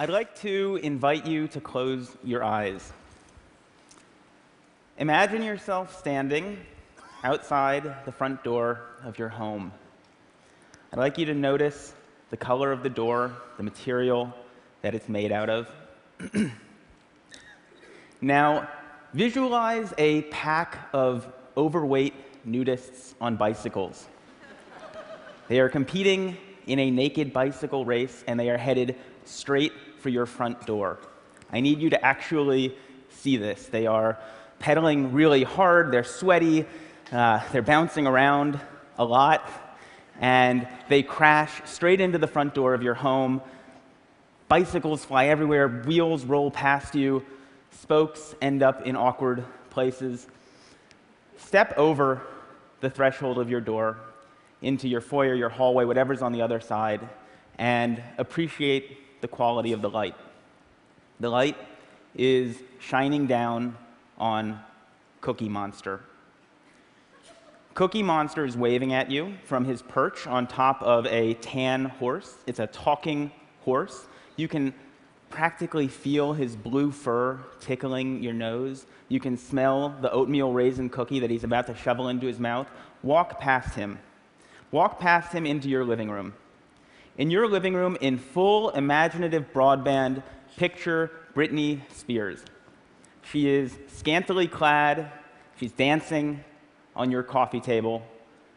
I'd like to invite you to close your eyes. Imagine yourself standing outside the front door of your home. I'd like you to notice the color of the door, the material that it's made out of. now, visualize a pack of overweight nudists on bicycles. They are competing in a naked bicycle race and they are headed straight for your front door. I need you to actually see this. They are pedaling really hard, they're sweaty, uh, they're bouncing around a lot, and they crash straight into the front door of your home. Bicycles fly everywhere, wheels roll past you, spokes end up in awkward places. Step over the threshold of your door into your foyer, your hallway, whatever's on the other side, and appreciate the quality of the light. The light is shining down on Cookie Monster. Cookie Monster is waving at you from his perch on top of a tan horse. It's a talking horse. You can practically feel his blue fur tickling your nose. You can smell the oatmeal raisin cookie that he's about to shovel into his mouth. Walk past him. Walk past him into your living room. In your living room, in full imaginative broadband, picture Britney Spears. She is scantily clad, she's dancing on your coffee table,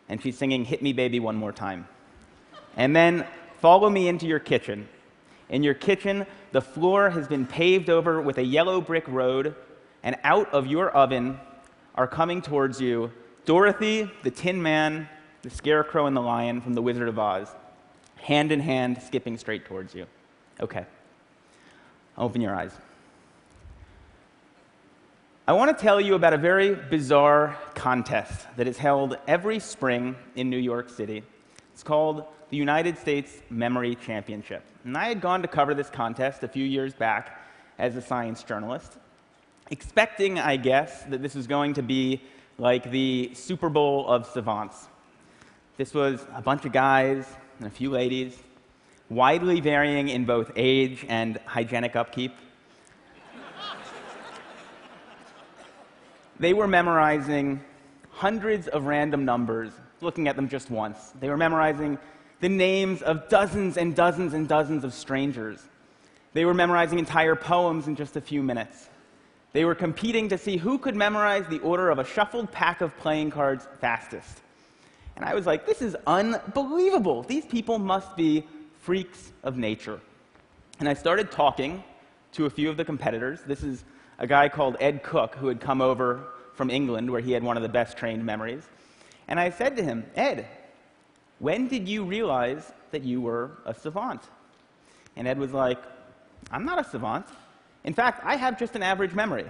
and she's singing Hit Me Baby One More Time. And then follow me into your kitchen. In your kitchen, the floor has been paved over with a yellow brick road, and out of your oven are coming towards you Dorothy, the Tin Man, the Scarecrow, and the Lion from The Wizard of Oz, hand in hand, skipping straight towards you. Okay. Open your eyes. I want to tell you about a very bizarre contest that is held every spring in New York City. It's called the United States Memory Championship. And I had gone to cover this contest a few years back as a science journalist, expecting, I guess, that this was going to be like the Super Bowl of savants. This was a bunch of guys and a few ladies, widely varying in both age and hygienic upkeep. they were memorizing hundreds of random numbers, looking at them just once. They were memorizing the names of dozens and dozens and dozens of strangers. They were memorizing entire poems in just a few minutes. They were competing to see who could memorize the order of a shuffled pack of playing cards fastest. And I was like, this is unbelievable. These people must be freaks of nature. And I started talking to a few of the competitors. This is a guy called Ed Cook who had come over from England where he had one of the best trained memories. And I said to him, Ed, when did you realize that you were a savant? And Ed was like, I'm not a savant. In fact, I have just an average memory.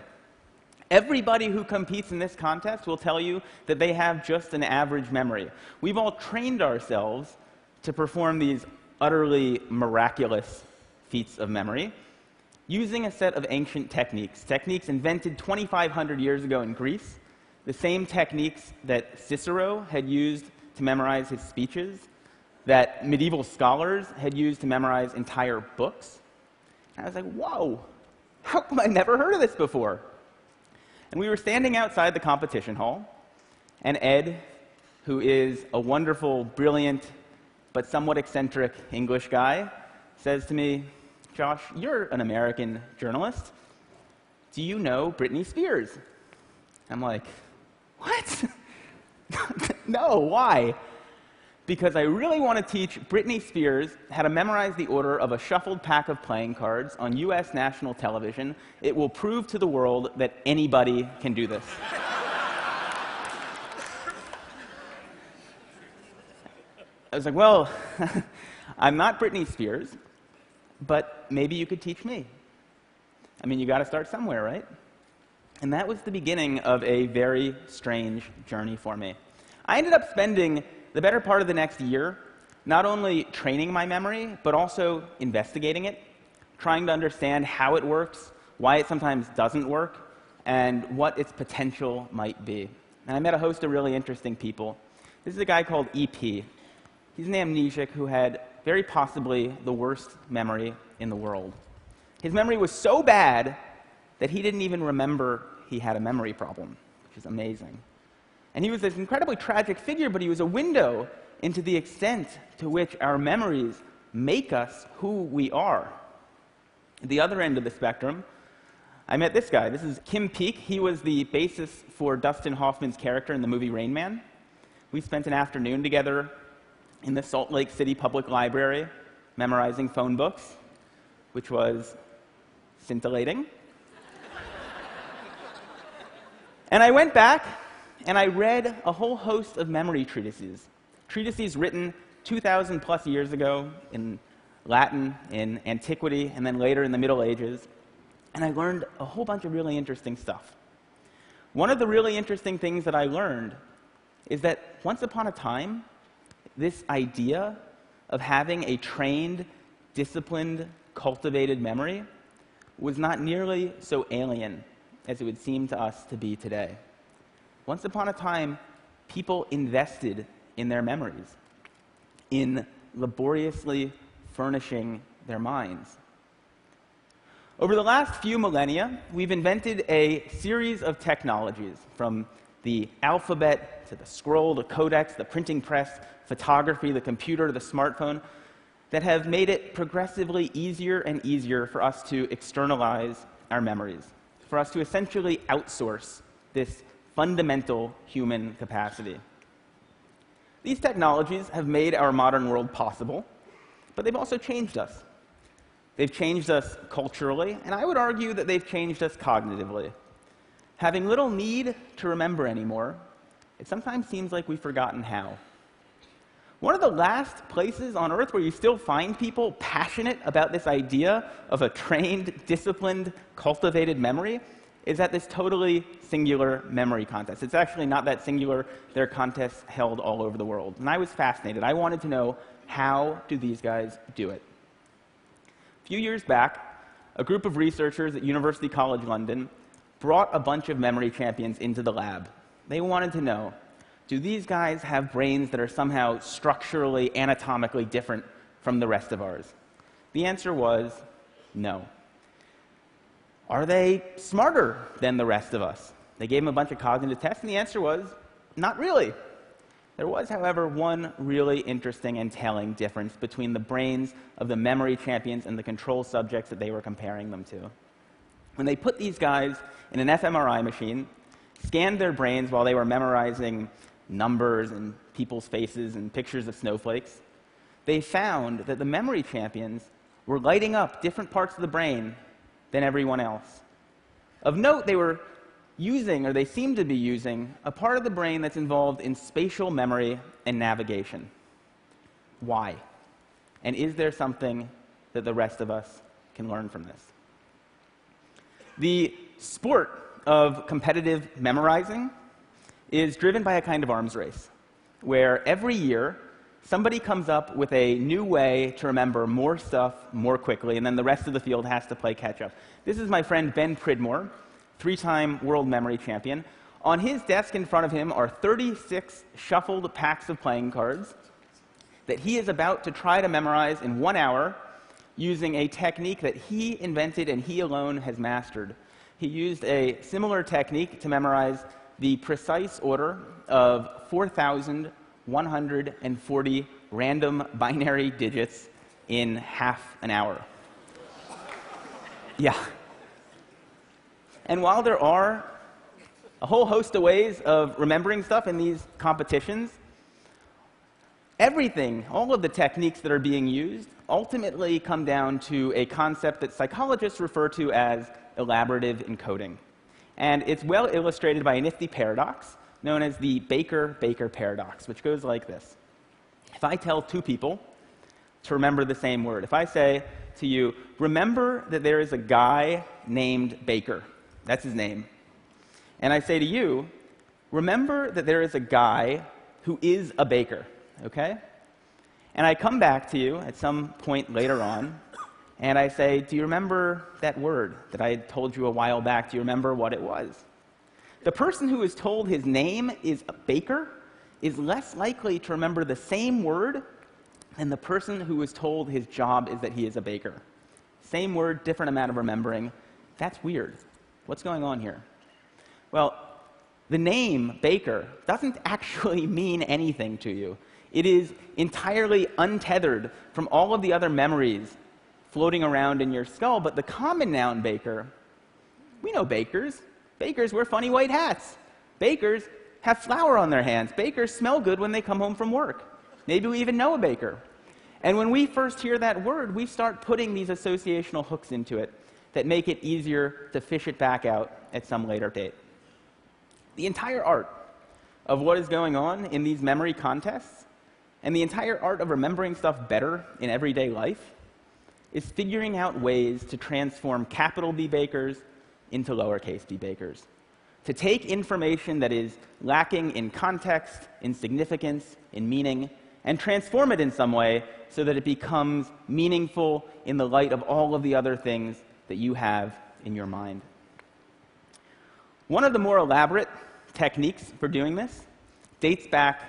Everybody who competes in this contest will tell you that they have just an average memory. We've all trained ourselves to perform these utterly miraculous feats of memory using a set of ancient techniques, techniques invented 2,500 years ago in Greece, the same techniques that Cicero had used to memorize his speeches, that medieval scholars had used to memorize entire books. And I was like, whoa, how come I never heard of this before? And we were standing outside the competition hall, and Ed, who is a wonderful, brilliant, but somewhat eccentric English guy, says to me, Josh, you're an American journalist. Do you know Britney Spears? I'm like, what? no, why? Because I really want to teach Britney Spears how to memorize the order of a shuffled pack of playing cards on US national television. It will prove to the world that anybody can do this. I was like, well, I'm not Britney Spears, but maybe you could teach me. I mean, you got to start somewhere, right? And that was the beginning of a very strange journey for me. I ended up spending the better part of the next year not only training my memory, but also investigating it, trying to understand how it works, why it sometimes doesn't work, and what its potential might be. And I met a host of really interesting people. This is a guy called EP. He's an amnesiac who had very possibly the worst memory in the world. His memory was so bad that he didn't even remember he had a memory problem, which is amazing. And he was this incredibly tragic figure, but he was a window into the extent to which our memories make us who we are. At the other end of the spectrum, I met this guy. This is Kim Peek. He was the basis for Dustin Hoffman's character in the movie Rain Man. We spent an afternoon together in the Salt Lake City Public Library memorizing phone books, which was scintillating. and I went back and I read a whole host of memory treatises, treatises written 2,000 plus years ago in Latin, in antiquity, and then later in the Middle Ages. And I learned a whole bunch of really interesting stuff. One of the really interesting things that I learned is that once upon a time, this idea of having a trained, disciplined, cultivated memory was not nearly so alien as it would seem to us to be today. Once upon a time, people invested in their memories, in laboriously furnishing their minds. Over the last few millennia, we've invented a series of technologies from the alphabet to the scroll, the codex, the printing press, photography, the computer, the smartphone, that have made it progressively easier and easier for us to externalize our memories, for us to essentially outsource this fundamental human capacity. These technologies have made our modern world possible, but they've also changed us. They've changed us culturally, and I would argue that they've changed us cognitively. Having little need to remember anymore, it sometimes seems like we've forgotten how. One of the last places on earth where you still find people passionate about this idea of a trained, disciplined, cultivated memory is at this totally singular memory contest. It's actually not that singular. There are contests held all over the world. And I was fascinated. I wanted to know how do these guys do it? A few years back, a group of researchers at University College London brought a bunch of memory champions into the lab. They wanted to know do these guys have brains that are somehow structurally, anatomically different from the rest of ours? The answer was no. Are they smarter than the rest of us? They gave them a bunch of cognitive tests, and the answer was not really. There was, however, one really interesting and telling difference between the brains of the memory champions and the control subjects that they were comparing them to. When they put these guys in an fMRI machine, scanned their brains while they were memorizing numbers and people's faces and pictures of snowflakes, they found that the memory champions were lighting up different parts of the brain than everyone else. Of note, they were using, or they seem to be using, a part of the brain that's involved in spatial memory and navigation. Why? And is there something that the rest of us can learn from this? The sport of competitive memorizing is driven by a kind of arms race, where every year somebody comes up with a new way to remember more stuff more quickly, and then the rest of the field has to play catch up. This is my friend Ben Pridmore, three time world memory champion. On his desk in front of him are 36 shuffled packs of playing cards that he is about to try to memorize in one hour using a technique that he invented and he alone has mastered. He used a similar technique to memorize the precise order of 4,140 random binary digits in half an hour. Yeah. And while there are a whole host of ways of remembering stuff in these competitions, everything, all of the techniques that are being used, ultimately come down to a concept that psychologists refer to as elaborative encoding. And it's well illustrated by a nifty paradox known as the Baker Baker paradox, which goes like this. If I tell two people to remember the same word, if I say to you, remember that there is a guy named Baker, that's his name, and I say to you, remember that there is a guy who is a baker, okay? And I come back to you at some point later on, and I say, Do you remember that word that I told you a while back? Do you remember what it was? The person who is told his name is a baker is less likely to remember the same word than the person who was told his job is that he is a baker. Same word, different amount of remembering. That's weird. What's going on here? Well, the name Baker doesn't actually mean anything to you. It is entirely untethered from all of the other memories floating around in your skull. But the common noun baker, we know bakers. Bakers wear funny white hats. Bakers have flour on their hands. Bakers smell good when they come home from work. Maybe we even know a baker. And when we first hear that word, we start putting these associational hooks into it that make it easier to fish it back out at some later date. The entire art of what is going on in these memory contests and the entire art of remembering stuff better in everyday life is figuring out ways to transform capital B bakers into lowercase b bakers. To take information that is lacking in context, in significance, in meaning, and transform it in some way so that it becomes meaningful in the light of all of the other things that you have in your mind. One of the more elaborate techniques for doing this dates back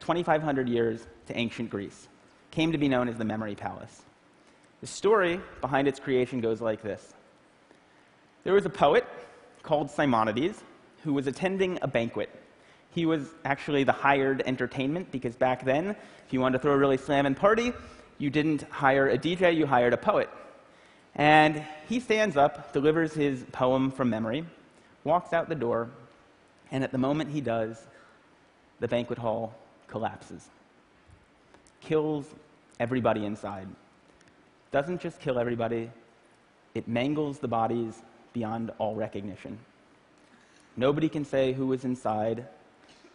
2,500 years to ancient Greece, came to be known as the Memory Palace. The story behind its creation goes like this There was a poet called Simonides who was attending a banquet. He was actually the hired entertainment because back then, if you wanted to throw a really slamming party, you didn't hire a DJ, you hired a poet. And he stands up, delivers his poem from memory, walks out the door, and at the moment he does, the banquet hall collapses, kills everybody inside. Doesn't just kill everybody, it mangles the bodies beyond all recognition. Nobody can say who was inside.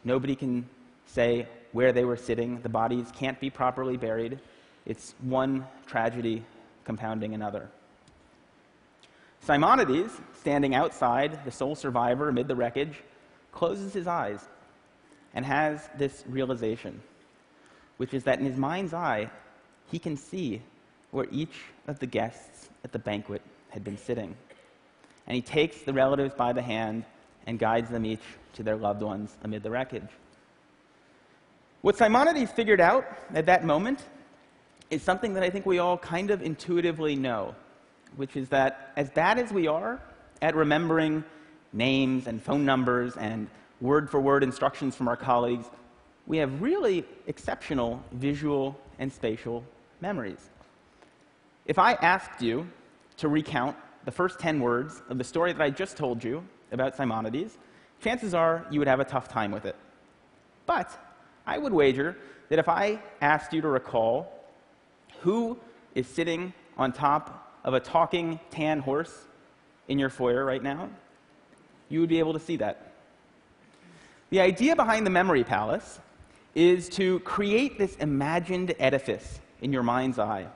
Nobody can say where they were sitting. The bodies can't be properly buried. It's one tragedy compounding another. Simonides, standing outside, the sole survivor amid the wreckage, closes his eyes and has this realization, which is that in his mind's eye, he can see where each of the guests at the banquet had been sitting. And he takes the relatives by the hand and guides them each to their loved ones amid the wreckage. What Simonides figured out at that moment is something that I think we all kind of intuitively know, which is that as bad as we are at remembering names and phone numbers and word for word instructions from our colleagues, we have really exceptional visual and spatial memories. If I asked you to recount the first 10 words of the story that I just told you about Simonides, chances are you would have a tough time with it. But I would wager that if I asked you to recall who is sitting on top of a talking tan horse in your foyer right now, you would be able to see that. The idea behind the memory palace is to create this imagined edifice in your mind's eye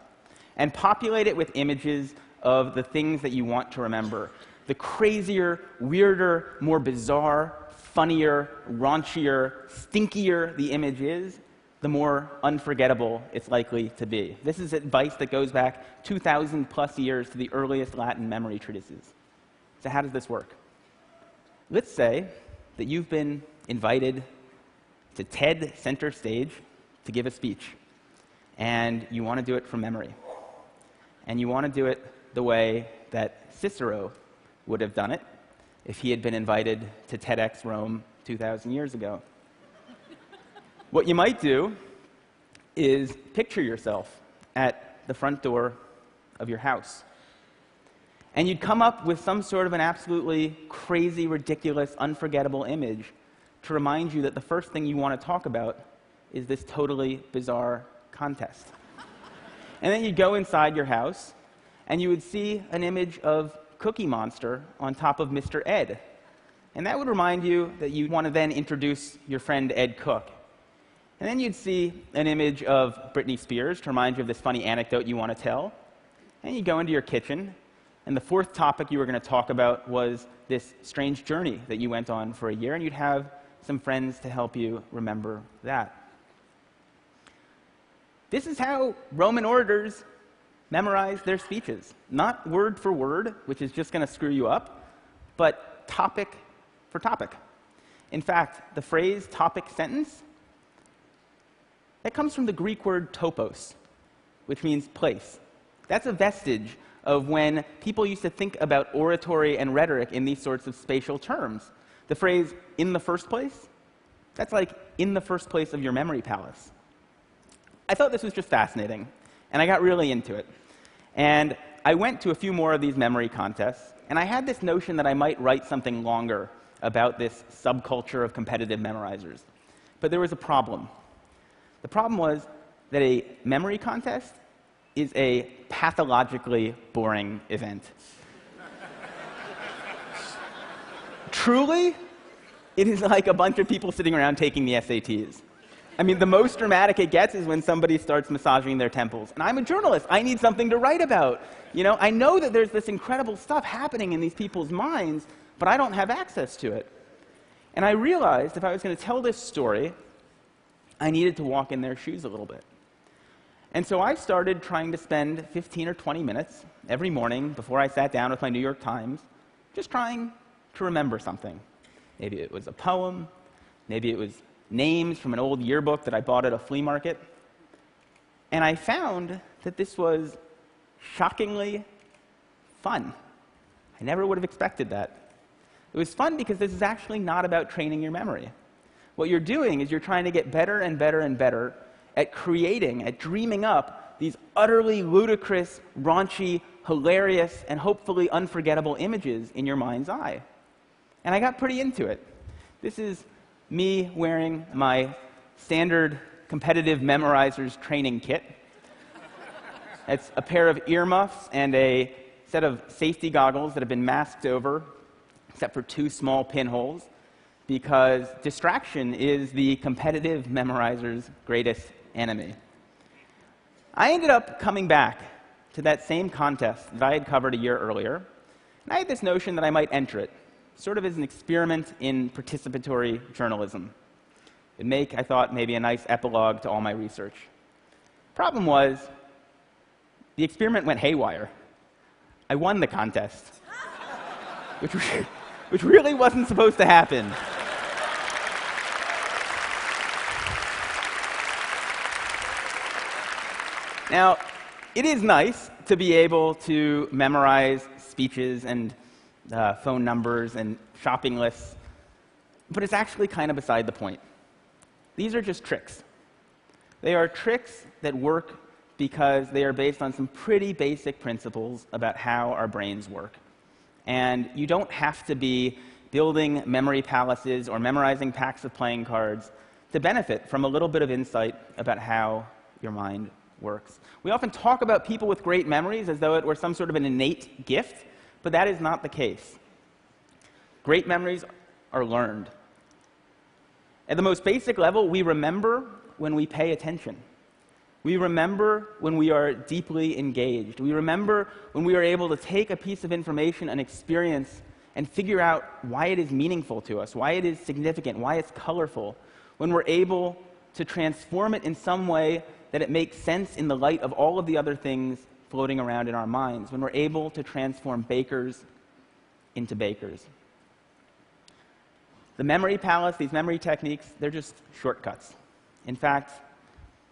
and populate it with images of the things that you want to remember. The crazier, weirder, more bizarre, funnier, raunchier, stinkier the image is, the more unforgettable it's likely to be. This is advice that goes back 2,000 plus years to the earliest Latin memory treatises. So, how does this work? Let's say that you've been invited to TED Center Stage to give a speech, and you want to do it from memory. And you want to do it the way that Cicero would have done it if he had been invited to TEDx Rome 2,000 years ago. what you might do is picture yourself at the front door of your house and you'd come up with some sort of an absolutely crazy, ridiculous, unforgettable image to remind you that the first thing you want to talk about is this totally bizarre contest. and then you'd go inside your house and you would see an image of Cookie Monster on top of Mr. Ed. And that would remind you that you want to then introduce your friend Ed Cook. And then you'd see an image of Britney Spears to remind you of this funny anecdote you want to tell. And you go into your kitchen and the fourth topic you were going to talk about was this strange journey that you went on for a year, and you'd have some friends to help you remember that. This is how Roman orators memorized their speeches. Not word for word, which is just going to screw you up, but topic for topic. In fact, the phrase topic sentence, that comes from the Greek word topos, which means place. That's a vestige of when people used to think about oratory and rhetoric in these sorts of spatial terms. The phrase, in the first place, that's like in the first place of your memory palace. I thought this was just fascinating, and I got really into it. And I went to a few more of these memory contests, and I had this notion that I might write something longer about this subculture of competitive memorizers. But there was a problem. The problem was that a memory contest is a pathologically boring event. Truly, it is like a bunch of people sitting around taking the SATs. I mean, the most dramatic it gets is when somebody starts massaging their temples. And I'm a journalist. I need something to write about. You know, I know that there's this incredible stuff happening in these people's minds, but I don't have access to it. And I realized if I was going to tell this story, I needed to walk in their shoes a little bit. And so I started trying to spend 15 or 20 minutes every morning before I sat down with my New York Times, just trying to remember something. Maybe it was a poem, maybe it was names from an old yearbook that I bought at a flea market. And I found that this was shockingly fun. I never would have expected that. It was fun because this is actually not about training your memory. What you're doing is you're trying to get better and better and better at creating, at dreaming up these utterly ludicrous, raunchy, hilarious, and hopefully unforgettable images in your mind's eye. And I got pretty into it. This is me wearing my standard competitive memorizers training kit. It's a pair of earmuffs and a set of safety goggles that have been masked over, except for two small pinholes, because distraction is the competitive memorizer's greatest enemy. I ended up coming back to that same contest that I had covered a year earlier, and I had this notion that I might enter it sort of as an experiment in participatory journalism. It'd make, I thought, maybe a nice epilogue to all my research. Problem was, the experiment went haywire. I won the contest, which, which really wasn't supposed to happen. Now, it is nice to be able to memorize speeches and uh, phone numbers and shopping lists, but it's actually kind of beside the point. These are just tricks. They are tricks that work because they are based on some pretty basic principles about how our brains work. And you don't have to be building memory palaces or memorizing packs of playing cards to benefit from a little bit of insight about how your mind works. We often talk about people with great memories as though it were some sort of an innate gift, but that is not the case. Great memories are learned. At the most basic level, we remember when we pay attention. We remember when we are deeply engaged. We remember when we are able to take a piece of information and experience and figure out why it is meaningful to us, why it is significant, why it's colorful. When we're able to transform it in some way that it makes sense in the light of all of the other things floating around in our minds, when we're able to transform bakers into bakers. The memory palace, these memory techniques, they're just shortcuts. In fact,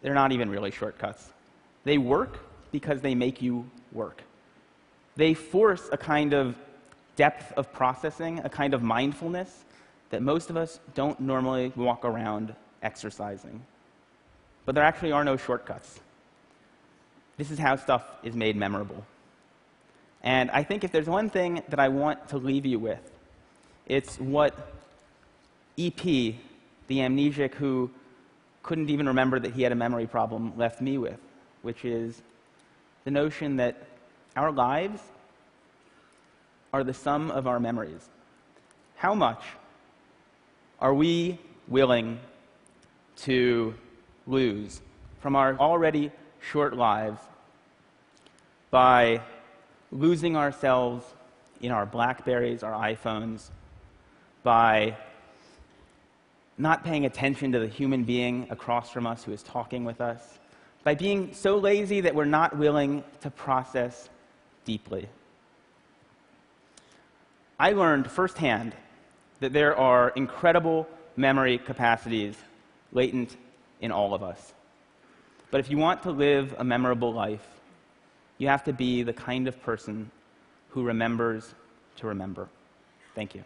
they're not even really shortcuts. They work because they make you work. They force a kind of depth of processing, a kind of mindfulness that most of us don't normally walk around exercising. But there actually are no shortcuts. This is how stuff is made memorable. And I think if there's one thing that I want to leave you with, it's what EP, the amnesiac who couldn't even remember that he had a memory problem, left me with, which is the notion that our lives are the sum of our memories. How much are we willing to lose from our already short lives by losing ourselves in our Blackberries, our iPhones, by not paying attention to the human being across from us who is talking with us, by being so lazy that we're not willing to process deeply. I learned firsthand that there are incredible memory capacities latent in all of us. But if you want to live a memorable life, You have to be the kind of person who remembers to remember. Thank you.